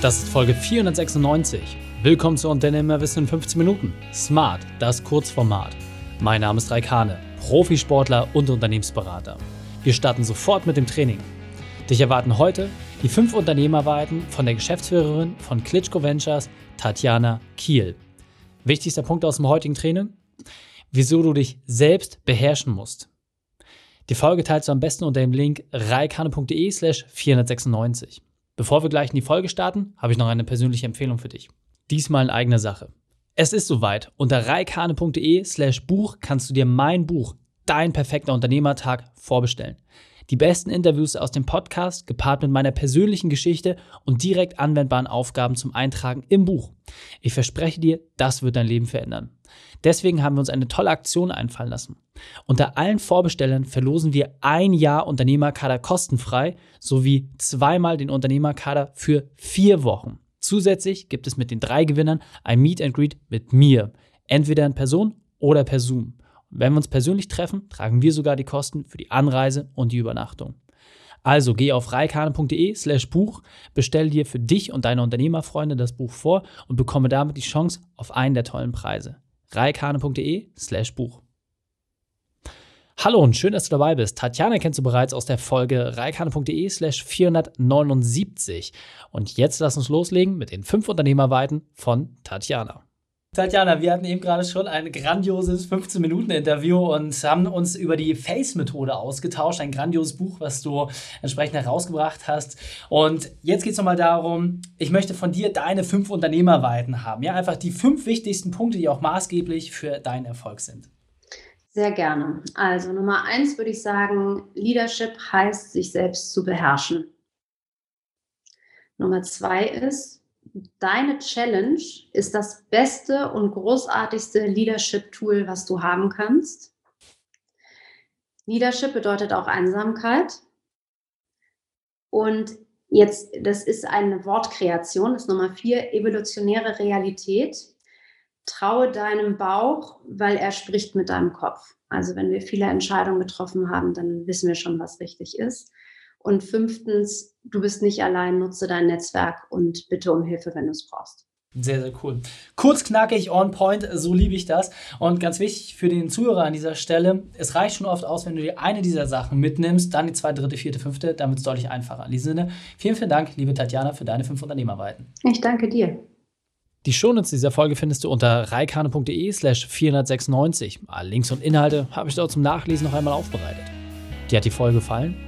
Das ist Folge 496. Willkommen zu Unternehmerwissen in 15 Minuten. Smart, das Kurzformat. Mein Name ist Raikane, Profisportler und Unternehmensberater. Wir starten sofort mit dem Training. Dich erwarten heute die fünf Unternehmerweiten von der Geschäftsführerin von Klitschko Ventures, Tatjana Kiel. Wichtigster Punkt aus dem heutigen Training? Wieso du dich selbst beherrschen musst. Die Folge teilst du am besten unter dem Link reikane.de slash 496. Bevor wir gleich in die Folge starten, habe ich noch eine persönliche Empfehlung für dich. Diesmal in eigener Sache. Es ist soweit. Unter reikane.de slash Buch kannst du dir mein Buch, Dein perfekter Unternehmertag, vorbestellen. Die besten Interviews aus dem Podcast, gepaart mit meiner persönlichen Geschichte und direkt anwendbaren Aufgaben zum Eintragen im Buch. Ich verspreche dir, das wird dein Leben verändern. Deswegen haben wir uns eine tolle Aktion einfallen lassen. Unter allen Vorbestellern verlosen wir ein Jahr Unternehmerkader kostenfrei sowie zweimal den Unternehmerkader für vier Wochen. Zusätzlich gibt es mit den drei Gewinnern ein Meet and Greet mit mir, entweder in Person oder per Zoom. Wenn wir uns persönlich treffen, tragen wir sogar die Kosten für die Anreise und die Übernachtung. Also geh auf reikane.de slash Buch, bestell dir für dich und deine Unternehmerfreunde das Buch vor und bekomme damit die Chance auf einen der tollen Preise. reikane.de slash Buch. Hallo und schön, dass du dabei bist. Tatjana kennst du bereits aus der Folge reikane.de slash 479. Und jetzt lass uns loslegen mit den fünf Unternehmerweiten von Tatjana. Tatjana, wir hatten eben gerade schon ein grandioses 15-Minuten-Interview und haben uns über die Face-Methode ausgetauscht. Ein grandioses Buch, was du entsprechend herausgebracht hast. Und jetzt geht es nochmal darum, ich möchte von dir deine fünf Unternehmerweiten haben. Ja, einfach die fünf wichtigsten Punkte, die auch maßgeblich für deinen Erfolg sind. Sehr gerne. Also Nummer eins würde ich sagen, Leadership heißt, sich selbst zu beherrschen. Nummer zwei ist, deine Challenge ist das beste und großartigste Leadership-Tool, was du haben kannst. Leadership bedeutet auch Einsamkeit. Und jetzt, das ist eine Wortkreation, das ist Nummer vier, evolutionäre Realität. Traue deinem Bauch, weil er spricht mit deinem Kopf. Also wenn wir viele Entscheidungen getroffen haben, dann wissen wir schon, was richtig ist. Und fünftens, du bist nicht allein, nutze dein Netzwerk und bitte um Hilfe, wenn du es brauchst. Sehr, sehr cool. Kurz, knackig, on point, so liebe ich das. Und ganz wichtig für den Zuhörer an dieser Stelle, es reicht schon oft aus, wenn du dir eine dieser Sachen mitnimmst, dann die zweite, dritte, vierte, fünfte, dann wird es deutlich einfacher. In diesem Sinne, vielen, vielen Dank, liebe Tatjana, für deine fünf Unternehmerweiten. Ich danke dir. Die Shownotes dieser Folge findest du unter reikane.de slash 496. Alle Links und Inhalte habe ich dort zum Nachlesen noch einmal aufbereitet. Dir hat die Folge gefallen?